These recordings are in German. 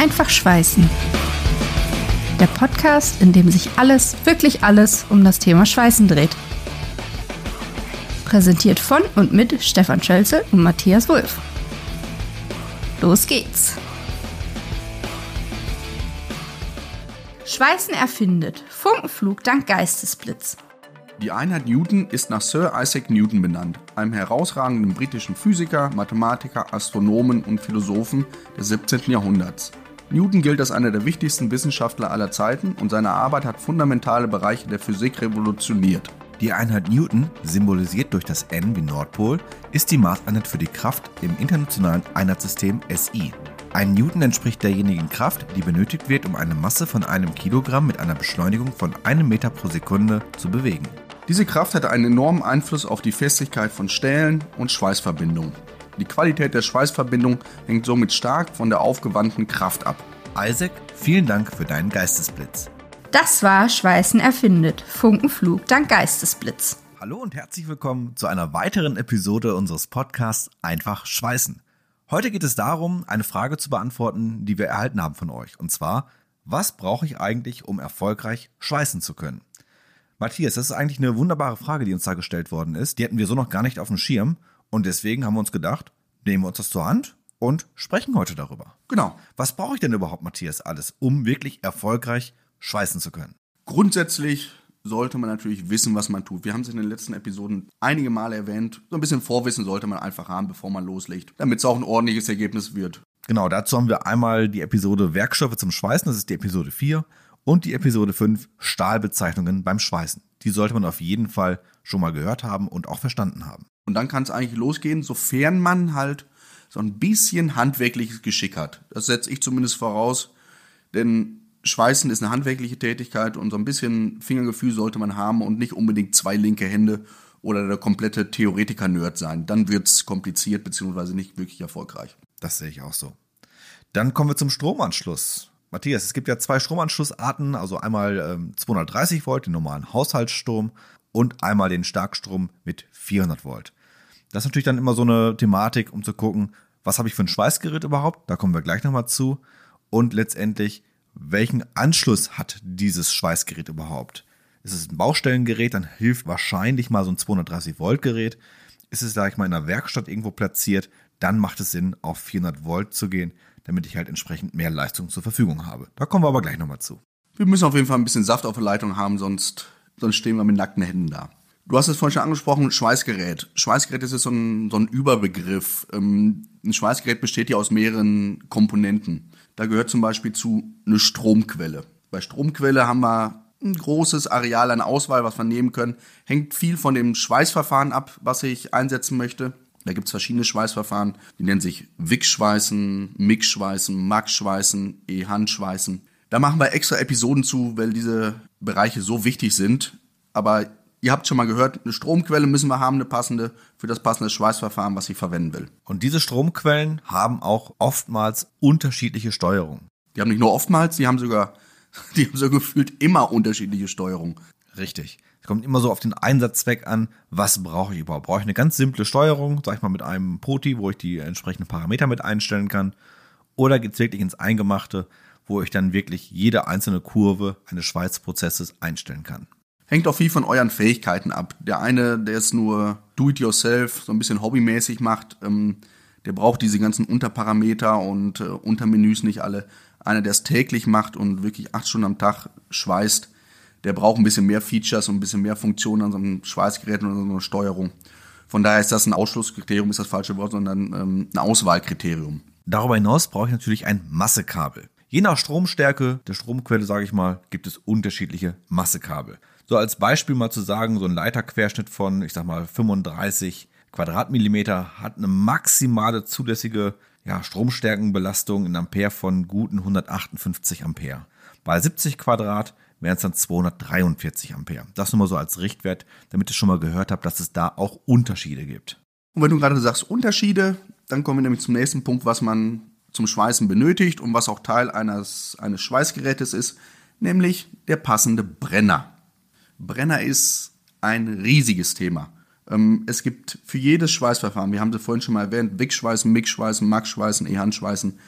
Einfach Schweißen. Der Podcast, in dem sich alles, wirklich alles um das Thema Schweißen dreht. Präsentiert von und mit Stefan Schölze und Matthias Wulff. Los geht's! Schweißen erfindet. Funkenflug dank Geistesblitz. Die Einheit Newton ist nach Sir Isaac Newton benannt, einem herausragenden britischen Physiker, Mathematiker, Astronomen und Philosophen des 17. Jahrhunderts. Newton gilt als einer der wichtigsten Wissenschaftler aller Zeiten und seine Arbeit hat fundamentale Bereiche der Physik revolutioniert. Die Einheit Newton, symbolisiert durch das N wie Nordpol, ist die Maßeinheit für die Kraft im internationalen Einheitssystem SI. Ein Newton entspricht derjenigen Kraft, die benötigt wird, um eine Masse von einem Kilogramm mit einer Beschleunigung von einem Meter pro Sekunde zu bewegen. Diese Kraft hat einen enormen Einfluss auf die Festigkeit von Stählen und Schweißverbindungen. Die Qualität der Schweißverbindung hängt somit stark von der aufgewandten Kraft ab. Isaac, vielen Dank für deinen Geistesblitz. Das war Schweißen erfindet. Funkenflug dank Geistesblitz. Hallo und herzlich willkommen zu einer weiteren Episode unseres Podcasts Einfach Schweißen. Heute geht es darum, eine Frage zu beantworten, die wir erhalten haben von euch. Und zwar, was brauche ich eigentlich, um erfolgreich schweißen zu können? Matthias, das ist eigentlich eine wunderbare Frage, die uns da gestellt worden ist. Die hatten wir so noch gar nicht auf dem Schirm. Und deswegen haben wir uns gedacht, nehmen wir uns das zur Hand und sprechen heute darüber. Genau. Was brauche ich denn überhaupt, Matthias, alles, um wirklich erfolgreich schweißen zu können? Grundsätzlich sollte man natürlich wissen, was man tut. Wir haben es in den letzten Episoden einige Male erwähnt. So ein bisschen Vorwissen sollte man einfach haben, bevor man loslegt, damit es auch ein ordentliches Ergebnis wird. Genau, dazu haben wir einmal die Episode Werkstoffe zum Schweißen, das ist die Episode 4, und die Episode 5 Stahlbezeichnungen beim Schweißen. Die sollte man auf jeden Fall schon mal gehört haben und auch verstanden haben. Und dann kann es eigentlich losgehen, sofern man halt so ein bisschen handwerkliches Geschick hat. Das setze ich zumindest voraus, denn Schweißen ist eine handwerkliche Tätigkeit und so ein bisschen Fingergefühl sollte man haben und nicht unbedingt zwei linke Hände oder der komplette Theoretiker-Nerd sein. Dann wird es kompliziert bzw. nicht wirklich erfolgreich. Das sehe ich auch so. Dann kommen wir zum Stromanschluss. Matthias, es gibt ja zwei Stromanschlussarten, also einmal ähm, 230 Volt, den normalen Haushaltsstrom, und einmal den Starkstrom mit 400 Volt. Das ist natürlich dann immer so eine Thematik, um zu gucken, was habe ich für ein Schweißgerät überhaupt, da kommen wir gleich nochmal zu, und letztendlich, welchen Anschluss hat dieses Schweißgerät überhaupt? Ist es ein Baustellengerät, dann hilft wahrscheinlich mal so ein 230 Volt Gerät. Ist es, sage ich mal, in einer Werkstatt irgendwo platziert, dann macht es Sinn, auf 400 Volt zu gehen, damit ich halt entsprechend mehr Leistung zur Verfügung habe. Da kommen wir aber gleich nochmal zu. Wir müssen auf jeden Fall ein bisschen Saft auf der Leitung haben, sonst, sonst stehen wir mit nackten Händen da. Du hast es vorhin schon angesprochen, Schweißgerät. Schweißgerät ist so ein, so ein Überbegriff. Ähm, ein Schweißgerät besteht ja aus mehreren Komponenten. Da gehört zum Beispiel zu eine Stromquelle. Bei Stromquelle haben wir ein großes Areal an Auswahl, was wir nehmen können. Hängt viel von dem Schweißverfahren ab, was ich einsetzen möchte. Da gibt es verschiedene Schweißverfahren, die nennen sich Wick-Schweißen, Mix-Schweißen, Max-Schweißen, E-Handschweißen. Da machen wir extra Episoden zu, weil diese Bereiche so wichtig sind. Aber ihr habt schon mal gehört, eine Stromquelle müssen wir haben, eine passende, für das passende Schweißverfahren, was ich verwenden will. Und diese Stromquellen haben auch oftmals unterschiedliche Steuerung. Die haben nicht nur oftmals, die haben sogar, die haben so gefühlt immer unterschiedliche Steuerung. Richtig. Es kommt immer so auf den Einsatzzweck an, was brauche ich überhaupt? Brauche ich eine ganz simple Steuerung, sag ich mal mit einem Poti, wo ich die entsprechenden Parameter mit einstellen kann? Oder geht es wirklich ins Eingemachte, wo ich dann wirklich jede einzelne Kurve eines Schweißprozesses einstellen kann? Hängt auch viel von euren Fähigkeiten ab. Der eine, der es nur do-it-yourself, so ein bisschen hobbymäßig macht, ähm, der braucht diese ganzen Unterparameter und äh, Untermenüs nicht alle. Einer, der es täglich macht und wirklich acht Stunden am Tag schweißt, der braucht ein bisschen mehr Features und ein bisschen mehr Funktionen an so einem Schweißgerät und an so einer Steuerung. Von daher ist das ein Ausschlusskriterium, ist das falsche Wort, sondern ähm, ein Auswahlkriterium. Darüber hinaus brauche ich natürlich ein Massekabel. Je nach Stromstärke der Stromquelle, sage ich mal, gibt es unterschiedliche Massekabel. So als Beispiel mal zu sagen, so ein Leiterquerschnitt von, ich sag mal, 35 Quadratmillimeter hat eine maximale zulässige ja, Stromstärkenbelastung in Ampere von guten 158 Ampere. Bei 70 Quadrat wären es dann 243 Ampere. Das nur mal so als Richtwert, damit ihr schon mal gehört habt, dass es da auch Unterschiede gibt. Und wenn du gerade sagst Unterschiede, dann kommen wir nämlich zum nächsten Punkt, was man zum Schweißen benötigt und was auch Teil eines, eines Schweißgerätes ist, nämlich der passende Brenner. Brenner ist ein riesiges Thema. Ähm, es gibt für jedes Schweißverfahren, wir haben sie vorhin schon mal erwähnt, Wick-Schweißen, Mix-Schweißen, Max-Schweißen, E-Handschweißen,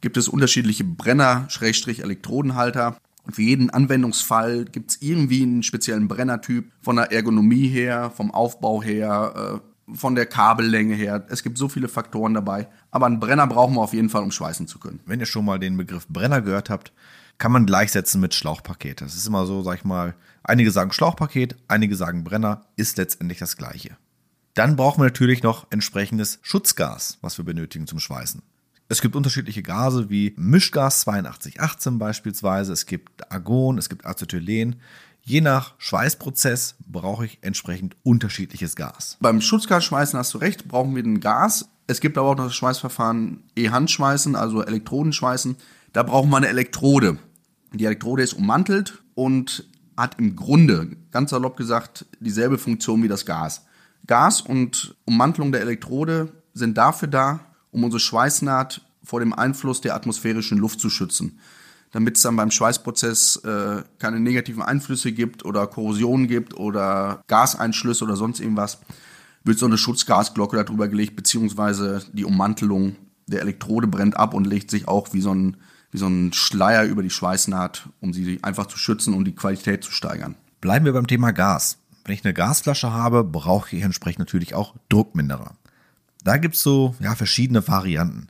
gibt es unterschiedliche Brenner-Elektrodenhalter. Für jeden Anwendungsfall gibt es irgendwie einen speziellen Brennertyp, von der Ergonomie her, vom Aufbau her, äh, von der Kabellänge her. Es gibt so viele Faktoren dabei. Aber einen Brenner brauchen wir auf jeden Fall, um schweißen zu können. Wenn ihr schon mal den Begriff Brenner gehört habt, kann man gleichsetzen mit Schlauchpaket. Das ist immer so, sag ich mal, einige sagen Schlauchpaket, einige sagen Brenner, ist letztendlich das gleiche. Dann brauchen wir natürlich noch entsprechendes Schutzgas, was wir benötigen zum Schweißen. Es gibt unterschiedliche Gase wie Mischgas 8218 beispielsweise, es gibt Argon, es gibt Acetylen. Je nach Schweißprozess brauche ich entsprechend unterschiedliches Gas. Beim Schutzgasschweißen hast du recht, brauchen wir ein Gas. Es gibt aber auch noch das Schweißverfahren E-Handschweißen, also Elektrodenschweißen. Da brauchen wir eine Elektrode. Die Elektrode ist ummantelt und hat im Grunde, ganz salopp gesagt, dieselbe Funktion wie das Gas. Gas und Ummantelung der Elektrode sind dafür da, um unsere Schweißnaht vor dem Einfluss der atmosphärischen Luft zu schützen. Damit es dann beim Schweißprozess äh, keine negativen Einflüsse gibt oder Korrosion gibt oder Gaseinschlüsse oder sonst irgendwas, wird so eine Schutzgasglocke darüber gelegt, beziehungsweise die Ummantelung der Elektrode brennt ab und legt sich auch wie so ein, wie so ein Schleier über die Schweißnaht, um sie einfach zu schützen und die Qualität zu steigern. Bleiben wir beim Thema Gas. Wenn ich eine Gasflasche habe, brauche ich entsprechend natürlich auch Druckminderer. Da gibt es so ja, verschiedene Varianten.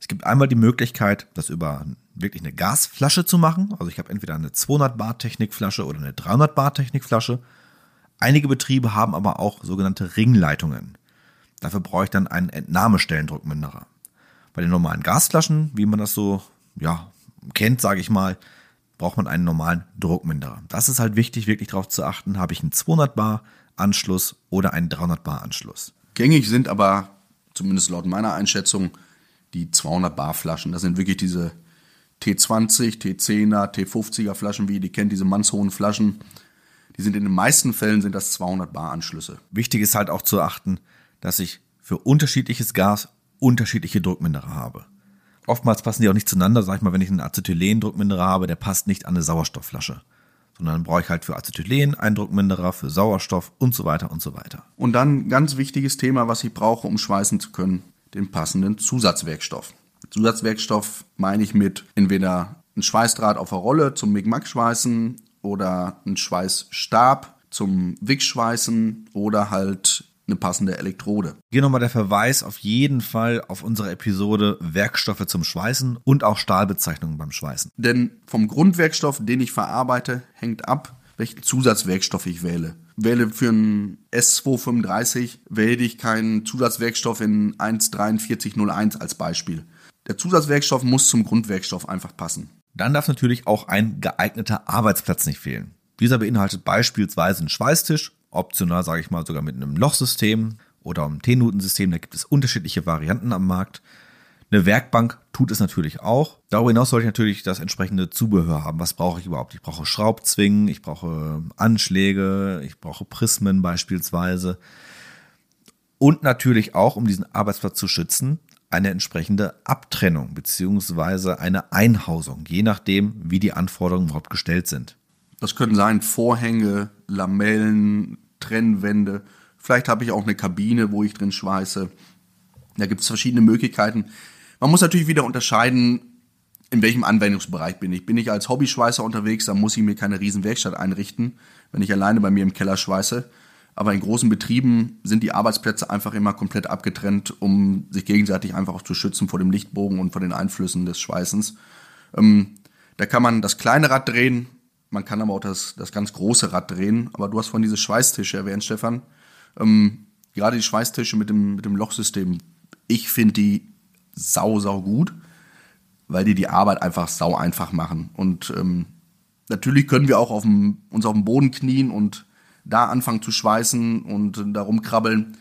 Es gibt einmal die Möglichkeit, das über wirklich eine Gasflasche zu machen. Also ich habe entweder eine 200 Bar Technikflasche oder eine 300 Bar Technikflasche. Einige Betriebe haben aber auch sogenannte Ringleitungen. Dafür brauche ich dann einen Entnahmestellendruckminderer. Bei den normalen Gasflaschen, wie man das so ja, kennt, sage ich mal, braucht man einen normalen Druckminderer. Das ist halt wichtig, wirklich darauf zu achten, habe ich einen 200 Bar Anschluss oder einen 300 Bar Anschluss. Gängig sind aber zumindest laut meiner Einschätzung, die 200 Bar Flaschen. Das sind wirklich diese T20, T10er, T50er Flaschen, wie ihr die kennt, diese mannshohen Flaschen. Die sind in den meisten Fällen sind das 200 Bar Anschlüsse. Wichtig ist halt auch zu achten, dass ich für unterschiedliches Gas unterschiedliche Druckminderer habe. Oftmals passen die auch nicht zueinander, sag ich mal, wenn ich einen Acetylen-Druckminderer habe, der passt nicht an eine Sauerstoffflasche sondern dann brauche ich halt für Acetylen einen Druckminderer, für Sauerstoff und so weiter und so weiter. Und dann ganz wichtiges Thema, was ich brauche, um schweißen zu können, den passenden Zusatzwerkstoff. Zusatzwerkstoff meine ich mit entweder ein Schweißdraht auf der Rolle zum Migmack-Schweißen oder ein Schweißstab zum Wick-Schweißen oder halt eine passende Elektrode. Hier nochmal der Verweis auf jeden Fall auf unsere Episode Werkstoffe zum Schweißen und auch Stahlbezeichnungen beim Schweißen. Denn vom Grundwerkstoff, den ich verarbeite, hängt ab, welchen Zusatzwerkstoff ich wähle. Wähle für einen S235, wähle ich keinen Zusatzwerkstoff in 14301 als Beispiel. Der Zusatzwerkstoff muss zum Grundwerkstoff einfach passen. Dann darf natürlich auch ein geeigneter Arbeitsplatz nicht fehlen. Dieser beinhaltet beispielsweise einen Schweißtisch optional, sage ich mal, sogar mit einem Lochsystem oder einem T-Nutensystem. Da gibt es unterschiedliche Varianten am Markt. Eine Werkbank tut es natürlich auch. Darüber hinaus sollte ich natürlich das entsprechende Zubehör haben. Was brauche ich überhaupt? Ich brauche Schraubzwingen, ich brauche Anschläge, ich brauche Prismen beispielsweise. Und natürlich auch, um diesen Arbeitsplatz zu schützen, eine entsprechende Abtrennung beziehungsweise eine Einhausung, je nachdem, wie die Anforderungen überhaupt gestellt sind. Das können sein Vorhänge, Lamellen, Trennwände. Vielleicht habe ich auch eine Kabine, wo ich drin schweiße. Da gibt es verschiedene Möglichkeiten. Man muss natürlich wieder unterscheiden, in welchem Anwendungsbereich bin ich. Bin ich als Hobbyschweißer unterwegs, dann muss ich mir keine riesen Werkstatt einrichten, wenn ich alleine bei mir im Keller schweiße. Aber in großen Betrieben sind die Arbeitsplätze einfach immer komplett abgetrennt, um sich gegenseitig einfach auch zu schützen vor dem Lichtbogen und vor den Einflüssen des Schweißens. Ähm, da kann man das kleine Rad drehen, man kann aber auch das, das ganz große Rad drehen. Aber du hast vorhin diese Schweißtische erwähnt, Stefan. Ähm, gerade die Schweißtische mit dem, mit dem Lochsystem, ich finde die sau, sau gut, weil die die Arbeit einfach sau einfach machen. Und ähm, natürlich können wir auch auf dem, uns auf dem Boden knien und da anfangen zu schweißen und da rumkrabbeln.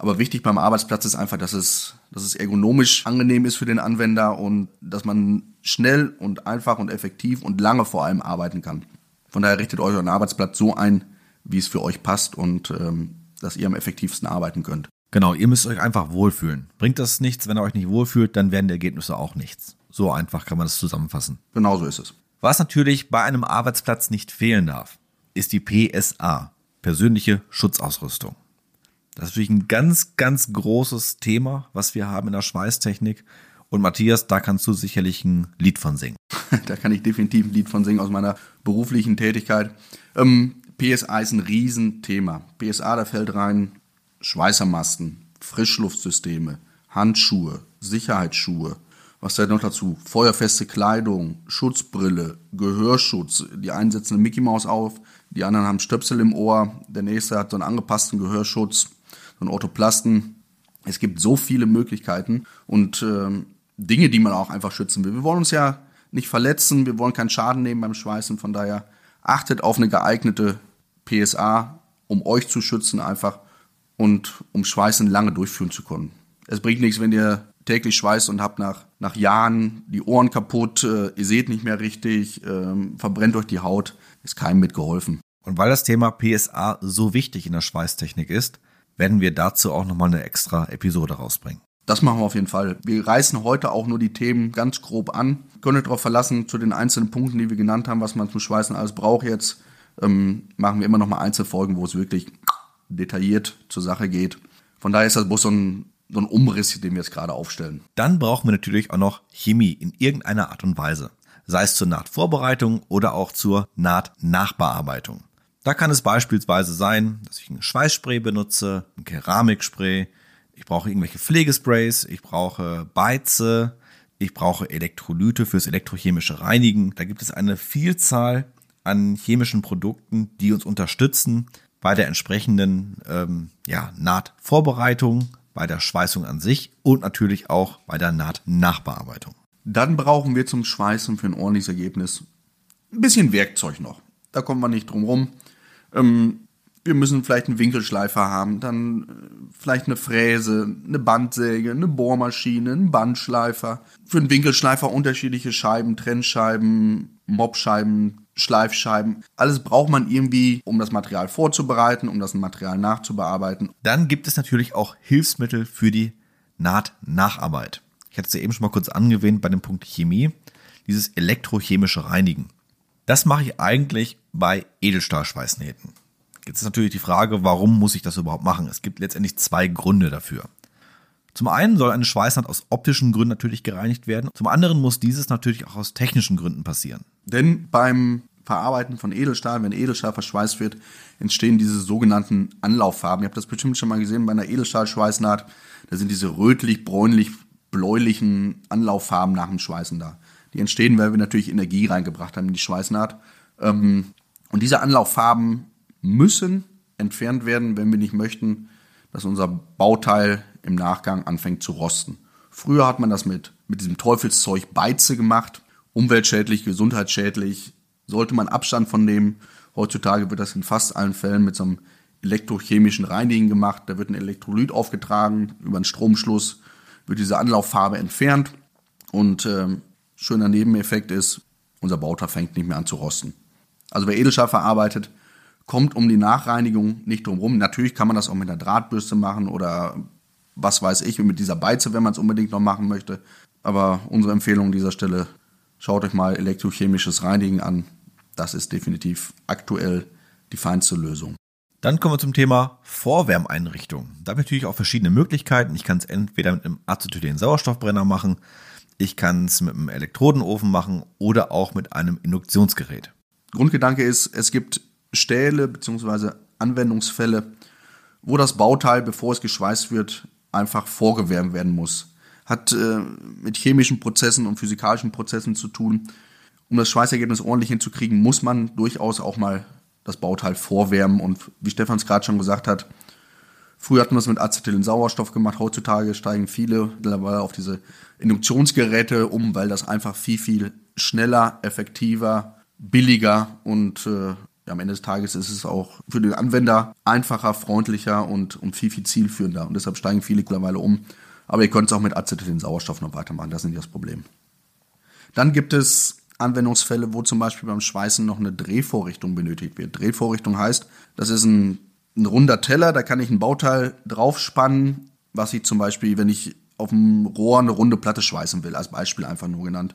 Aber wichtig beim Arbeitsplatz ist einfach, dass es, dass es ergonomisch angenehm ist für den Anwender und dass man schnell und einfach und effektiv und lange vor allem arbeiten kann. Von daher richtet euch euren Arbeitsplatz so ein, wie es für euch passt und ähm, dass ihr am effektivsten arbeiten könnt. Genau, ihr müsst euch einfach wohlfühlen. Bringt das nichts, wenn ihr euch nicht wohlfühlt, dann werden die Ergebnisse auch nichts. So einfach kann man das zusammenfassen. Genau so ist es. Was natürlich bei einem Arbeitsplatz nicht fehlen darf, ist die PSA, persönliche Schutzausrüstung. Das ist natürlich ein ganz, ganz großes Thema, was wir haben in der Schweißtechnik. Und Matthias, da kannst du sicherlich ein Lied von singen. da kann ich definitiv ein Lied von singen aus meiner beruflichen Tätigkeit. Ähm, PSA ist ein Riesenthema. PSA, da fällt rein Schweißermasten, Frischluftsysteme, Handschuhe, Sicherheitsschuhe. Was da noch dazu? Feuerfeste Kleidung, Schutzbrille, Gehörschutz. Die einen setzen eine Mickey Maus auf, die anderen haben Stöpsel im Ohr, der nächste hat so einen angepassten Gehörschutz, einen Orthoplasten. Es gibt so viele Möglichkeiten und ähm, Dinge, die man auch einfach schützen will. Wir wollen uns ja nicht verletzen, wir wollen keinen Schaden nehmen beim Schweißen, von daher achtet auf eine geeignete PSA, um euch zu schützen einfach und um Schweißen lange durchführen zu können. Es bringt nichts, wenn ihr täglich schweißt und habt nach, nach Jahren die Ohren kaputt, äh, ihr seht nicht mehr richtig, äh, verbrennt euch die Haut, ist keinem mitgeholfen. Und weil das Thema PSA so wichtig in der Schweißtechnik ist, werden wir dazu auch nochmal eine extra Episode rausbringen. Das machen wir auf jeden Fall. Wir reißen heute auch nur die Themen ganz grob an. Könnt ihr darauf verlassen, zu den einzelnen Punkten, die wir genannt haben, was man zum Schweißen alles braucht jetzt, ähm, machen wir immer noch mal Einzelfolgen, wo es wirklich detailliert zur Sache geht. Von daher ist das bloß so ein, so ein Umriss, den wir jetzt gerade aufstellen. Dann brauchen wir natürlich auch noch Chemie in irgendeiner Art und Weise. Sei es zur Nahtvorbereitung oder auch zur Nahtnachbearbeitung. Da kann es beispielsweise sein, dass ich ein Schweißspray benutze, ein Keramikspray, ich brauche irgendwelche Pflegesprays, ich brauche Beize, ich brauche Elektrolyte fürs elektrochemische Reinigen. Da gibt es eine Vielzahl an chemischen Produkten, die uns unterstützen bei der entsprechenden ähm, ja, Nahtvorbereitung, bei der Schweißung an sich und natürlich auch bei der Nahtnachbearbeitung. Dann brauchen wir zum Schweißen für ein ordentliches Ergebnis ein bisschen Werkzeug noch. Da kommen wir nicht drum rum. Ähm, wir müssen vielleicht einen Winkelschleifer haben, dann äh, vielleicht eine Fräse, eine Bandsäge, eine Bohrmaschine, einen Bandschleifer. Für einen Winkelschleifer unterschiedliche Scheiben, Trennscheiben, Mobscheiben, Schleifscheiben. Alles braucht man irgendwie, um das Material vorzubereiten, um das Material nachzubearbeiten. Dann gibt es natürlich auch Hilfsmittel für die Nahtnacharbeit. Ich hatte es ja eben schon mal kurz angewähnt bei dem Punkt Chemie, dieses elektrochemische Reinigen. Das mache ich eigentlich bei Edelstahlschweißnähten. Jetzt ist natürlich die Frage, warum muss ich das überhaupt machen? Es gibt letztendlich zwei Gründe dafür. Zum einen soll eine Schweißnaht aus optischen Gründen natürlich gereinigt werden. Zum anderen muss dieses natürlich auch aus technischen Gründen passieren. Denn beim Verarbeiten von Edelstahl, wenn Edelstahl verschweißt wird, entstehen diese sogenannten Anlauffarben. Ihr habt das bestimmt schon mal gesehen bei einer Edelstahlschweißnaht. Da sind diese rötlich, bräunlich, bläulichen Anlauffarben nach dem Schweißen da. Die entstehen, weil wir natürlich Energie reingebracht haben in die Schweißnaht. Ähm, und diese Anlauffarben müssen entfernt werden, wenn wir nicht möchten, dass unser Bauteil im Nachgang anfängt zu rosten. Früher hat man das mit, mit diesem Teufelszeug Beize gemacht. Umweltschädlich, gesundheitsschädlich. Sollte man Abstand von nehmen. Heutzutage wird das in fast allen Fällen mit so einem elektrochemischen Reinigen gemacht. Da wird ein Elektrolyt aufgetragen. Über einen Stromschluss wird diese Anlauffarbe entfernt. Und ähm, schöner Nebeneffekt ist, unser Bauteil fängt nicht mehr an zu rosten. Also wer Edelstahl verarbeitet, kommt um die Nachreinigung nicht drum rum. Natürlich kann man das auch mit einer Drahtbürste machen oder was weiß ich, mit dieser Beize, wenn man es unbedingt noch machen möchte. Aber unsere Empfehlung an dieser Stelle, schaut euch mal elektrochemisches Reinigen an. Das ist definitiv aktuell die feinste Lösung. Dann kommen wir zum Thema Vorwärmeinrichtung. Da habe ich natürlich auch verschiedene Möglichkeiten. Ich kann es entweder mit einem Acetylen-Sauerstoffbrenner machen, ich kann es mit einem Elektrodenofen machen oder auch mit einem Induktionsgerät. Grundgedanke ist, es gibt Stähle bzw. Anwendungsfälle, wo das Bauteil, bevor es geschweißt wird, einfach vorgewärmt werden muss. Hat äh, mit chemischen Prozessen und physikalischen Prozessen zu tun. Um das Schweißergebnis ordentlich hinzukriegen, muss man durchaus auch mal das Bauteil vorwärmen. Und wie Stefan es gerade schon gesagt hat, früher hat man das mit Acetylen-Sauerstoff gemacht. Heutzutage steigen viele mittlerweile auf diese Induktionsgeräte um, weil das einfach viel, viel schneller, effektiver, billiger und äh, am Ende des Tages ist es auch für den Anwender einfacher, freundlicher und, und viel, viel zielführender. Und deshalb steigen viele mittlerweile um. Aber ihr könnt es auch mit Acetylen Sauerstoff noch weitermachen. Das ist nicht das Problem. Dann gibt es Anwendungsfälle, wo zum Beispiel beim Schweißen noch eine Drehvorrichtung benötigt wird. Drehvorrichtung heißt, das ist ein, ein runder Teller, da kann ich ein Bauteil draufspannen, was ich zum Beispiel, wenn ich auf dem Rohr eine runde Platte schweißen will, als Beispiel einfach nur genannt.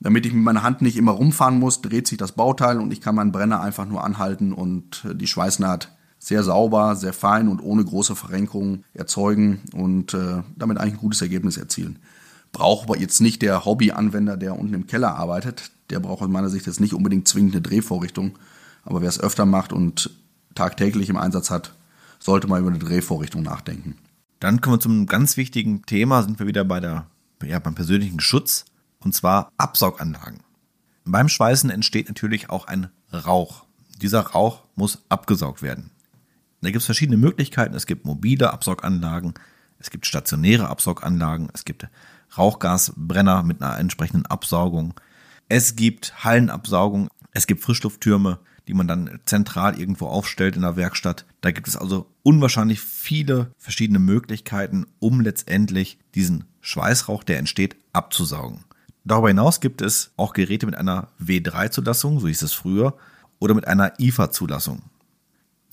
Damit ich mit meiner Hand nicht immer rumfahren muss, dreht sich das Bauteil und ich kann meinen Brenner einfach nur anhalten und äh, die Schweißnaht sehr sauber, sehr fein und ohne große Verrenkungen erzeugen und äh, damit eigentlich ein gutes Ergebnis erzielen. Braucht aber jetzt nicht der Hobbyanwender, der unten im Keller arbeitet. Der braucht aus meiner Sicht jetzt nicht unbedingt zwingend eine Drehvorrichtung. Aber wer es öfter macht und tagtäglich im Einsatz hat, sollte mal über eine Drehvorrichtung nachdenken. Dann kommen wir zum ganz wichtigen Thema, sind wir wieder bei der, ja, beim persönlichen Schutz, und zwar Absauganlagen. Beim Schweißen entsteht natürlich auch ein Rauch. Dieser Rauch muss abgesaugt werden. Da gibt es verschiedene Möglichkeiten. Es gibt mobile Absauganlagen, es gibt stationäre Absauganlagen, es gibt Rauchgasbrenner mit einer entsprechenden Absaugung, es gibt Hallenabsaugung, es gibt Frischlufttürme, die man dann zentral irgendwo aufstellt in der Werkstatt. Da gibt es also unwahrscheinlich viele verschiedene Möglichkeiten, um letztendlich diesen Schweißrauch, der entsteht, abzusaugen. Darüber hinaus gibt es auch Geräte mit einer W3-Zulassung, so hieß es früher, oder mit einer IFA-Zulassung.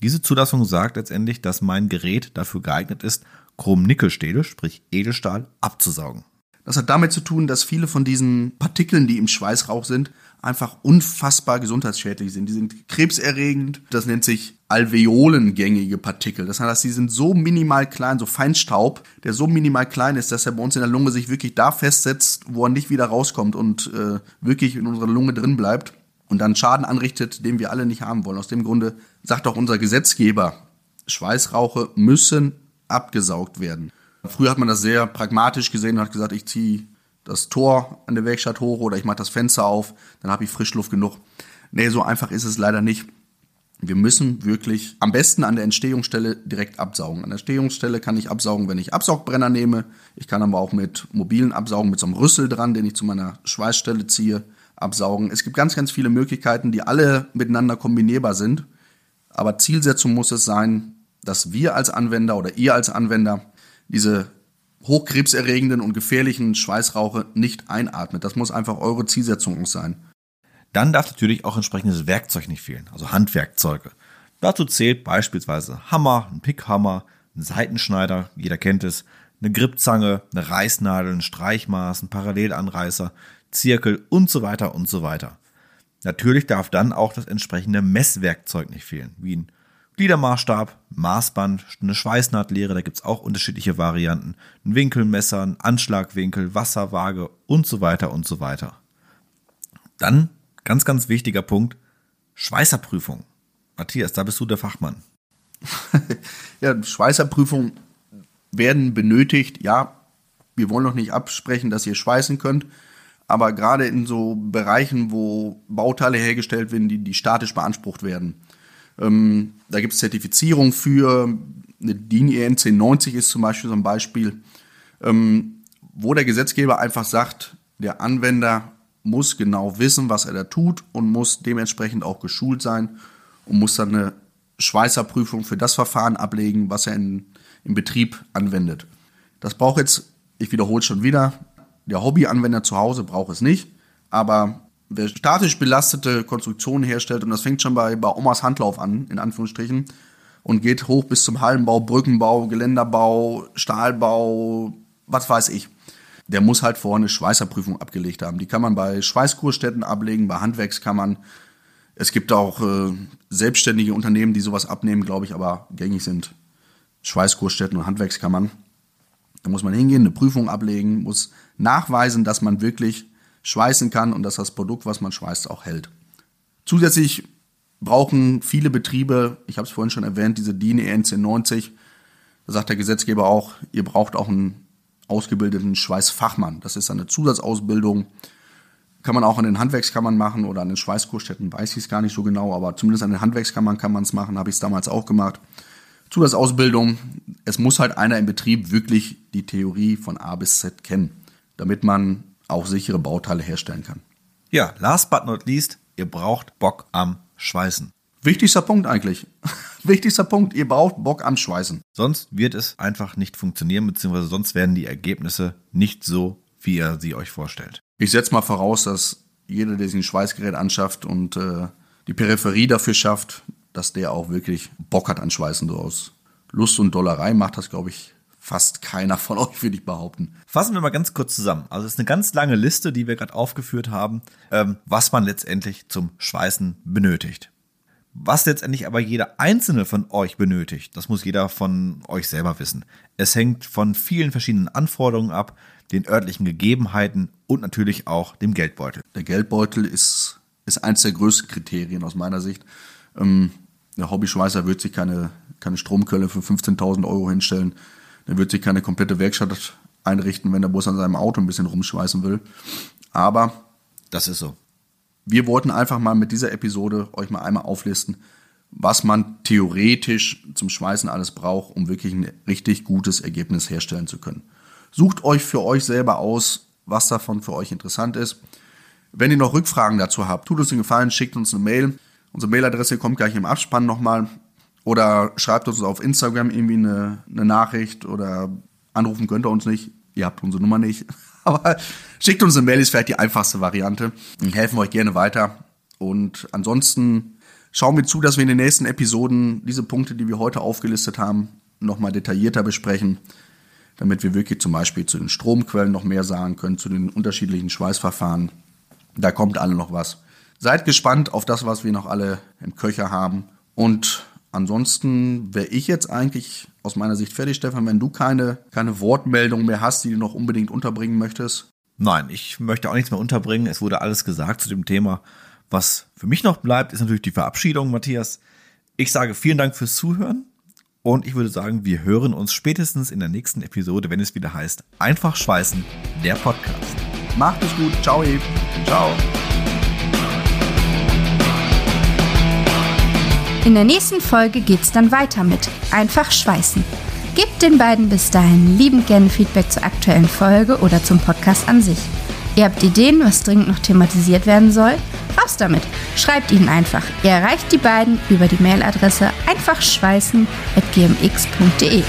Diese Zulassung sagt letztendlich, dass mein Gerät dafür geeignet ist, Chrom-Nickel-Stähle, sprich Edelstahl, abzusaugen. Das hat damit zu tun, dass viele von diesen Partikeln, die im Schweißrauch sind, einfach unfassbar gesundheitsschädlich sind. Die sind krebserregend. Das nennt sich alveolengängige Partikel. Das heißt, die sind so minimal klein, so Feinstaub, der so minimal klein ist, dass er bei uns in der Lunge sich wirklich da festsetzt, wo er nicht wieder rauskommt und äh, wirklich in unserer Lunge drin bleibt und dann Schaden anrichtet, den wir alle nicht haben wollen. Aus dem Grunde sagt auch unser Gesetzgeber, Schweißrauche müssen abgesaugt werden. Früher hat man das sehr pragmatisch gesehen und hat gesagt, ich ziehe das Tor an der Werkstatt hoch oder ich mache das Fenster auf, dann habe ich Frischluft genug. Nee, so einfach ist es leider nicht. Wir müssen wirklich am besten an der Entstehungsstelle direkt absaugen. An der Entstehungsstelle kann ich absaugen, wenn ich Absaugbrenner nehme. Ich kann aber auch mit mobilen Absaugen, mit so einem Rüssel dran, den ich zu meiner Schweißstelle ziehe, absaugen. Es gibt ganz, ganz viele Möglichkeiten, die alle miteinander kombinierbar sind. Aber Zielsetzung muss es sein, dass wir als Anwender oder ihr als Anwender diese hochkrebserregenden und gefährlichen Schweißrauche nicht einatmet. Das muss einfach eure Zielsetzung sein. Dann darf natürlich auch entsprechendes Werkzeug nicht fehlen, also Handwerkzeuge. Dazu zählt beispielsweise Hammer, ein Pickhammer, ein Seitenschneider, jeder kennt es, eine Gripzange, eine Reißnadel, ein Streichmaß, ein Parallelanreißer, Zirkel und so weiter und so weiter. Natürlich darf dann auch das entsprechende Messwerkzeug nicht fehlen, wie ein Gliedermaßstab, Maßband, eine Schweißnahtlehre, da gibt's auch unterschiedliche Varianten, ein Winkelmesser, ein Anschlagwinkel, Wasserwaage und so weiter und so weiter. Dann, ganz, ganz wichtiger Punkt, Schweißerprüfung. Matthias, da bist du der Fachmann. ja, Schweißerprüfungen werden benötigt. Ja, wir wollen noch nicht absprechen, dass ihr schweißen könnt. Aber gerade in so Bereichen, wo Bauteile hergestellt werden, die, die statisch beansprucht werden, ähm, da gibt es Zertifizierung für. Eine DIN EN 1090 ist zum Beispiel so ein Beispiel, ähm, wo der Gesetzgeber einfach sagt, der Anwender muss genau wissen, was er da tut und muss dementsprechend auch geschult sein und muss dann eine Schweißerprüfung für das Verfahren ablegen, was er in, im Betrieb anwendet. Das braucht jetzt, ich wiederhole es schon wieder, der Hobbyanwender zu Hause braucht es nicht, aber wer statisch belastete Konstruktionen herstellt, und das fängt schon bei, bei Omas Handlauf an, in Anführungsstrichen, und geht hoch bis zum Hallenbau, Brückenbau, Geländerbau, Stahlbau, was weiß ich. Der muss halt vorher eine Schweißerprüfung abgelegt haben. Die kann man bei Schweißkurstätten ablegen, bei Handwerkskammern. Es gibt auch äh, selbstständige Unternehmen, die sowas abnehmen, glaube ich, aber gängig sind Schweißkurstätten und Handwerkskammern. Da muss man hingehen, eine Prüfung ablegen, muss nachweisen, dass man wirklich schweißen kann und dass das Produkt, was man schweißt, auch hält. Zusätzlich brauchen viele Betriebe, ich habe es vorhin schon erwähnt, diese DIN EN 1090, da sagt der Gesetzgeber auch, ihr braucht auch einen ausgebildeten Schweißfachmann. Das ist eine Zusatzausbildung, kann man auch an den Handwerkskammern machen oder an den Schweißkurstätten, weiß ich es gar nicht so genau, aber zumindest an den Handwerkskammern kann man es machen, habe ich es damals auch gemacht. Zusatzausbildung, es muss halt einer im Betrieb wirklich die Theorie von A bis Z kennen, damit man auch sichere Bauteile herstellen kann. Ja, last but not least, ihr braucht Bock am Schweißen. Wichtigster Punkt eigentlich. Wichtigster Punkt, ihr braucht Bock am Schweißen. Sonst wird es einfach nicht funktionieren, beziehungsweise sonst werden die Ergebnisse nicht so, wie ihr sie euch vorstellt. Ich setze mal voraus, dass jeder, der sich ein Schweißgerät anschafft und äh, die Peripherie dafür schafft, dass der auch wirklich Bock hat an Schweißen. So aus Lust und Dollerei macht das, glaube ich, fast keiner von euch, würde ich behaupten. Fassen wir mal ganz kurz zusammen. Also es ist eine ganz lange Liste, die wir gerade aufgeführt haben, ähm, was man letztendlich zum Schweißen benötigt. Was letztendlich aber jeder einzelne von euch benötigt, das muss jeder von euch selber wissen. Es hängt von vielen verschiedenen Anforderungen ab. den örtlichen Gegebenheiten und natürlich auch dem Geldbeutel. Der Geldbeutel ist, ist eins der größten Kriterien aus meiner Sicht. Ähm, der Hobbyschweißer wird sich keine, keine Stromkölle für 15.000 Euro hinstellen. Der wird sich keine komplette Werkstatt einrichten, wenn er bloß an seinem Auto ein bisschen rumschweißen will. Aber das ist so. Wir wollten einfach mal mit dieser Episode euch mal einmal auflisten, was man theoretisch zum Schweißen alles braucht, um wirklich ein richtig gutes Ergebnis herstellen zu können. Sucht euch für euch selber aus, was davon für euch interessant ist. Wenn ihr noch Rückfragen dazu habt, tut uns den Gefallen, schickt uns eine Mail. Unsere Mailadresse kommt gleich im Abspann nochmal. Oder schreibt uns auf Instagram irgendwie eine, eine Nachricht oder anrufen könnt ihr uns nicht. Ihr habt unsere Nummer nicht. Aber schickt uns eine Mail, ist vielleicht die einfachste Variante. Wir helfen euch gerne weiter. Und ansonsten schauen wir zu, dass wir in den nächsten Episoden diese Punkte, die wir heute aufgelistet haben, nochmal detaillierter besprechen, damit wir wirklich zum Beispiel zu den Stromquellen noch mehr sagen können, zu den unterschiedlichen Schweißverfahren. Da kommt alle noch was. Seid gespannt auf das, was wir noch alle im Köcher haben. Und ansonsten wäre ich jetzt eigentlich aus meiner Sicht fertig, Stefan, wenn du keine, keine Wortmeldung mehr hast, die du noch unbedingt unterbringen möchtest. Nein, ich möchte auch nichts mehr unterbringen. Es wurde alles gesagt zu dem Thema. Was für mich noch bleibt, ist natürlich die Verabschiedung, Matthias. Ich sage vielen Dank fürs Zuhören und ich würde sagen, wir hören uns spätestens in der nächsten Episode, wenn es wieder heißt Einfach Schweißen, der Podcast. Macht es gut. Ciao. Ciao. In der nächsten Folge geht's dann weiter mit Einfach Schweißen. Gebt den beiden bis dahin liebend gerne Feedback zur aktuellen Folge oder zum Podcast an sich. Ihr habt Ideen, was dringend noch thematisiert werden soll? Raus damit! Schreibt ihnen einfach. Ihr erreicht die beiden über die Mailadresse einfachschweißen.gmx.de.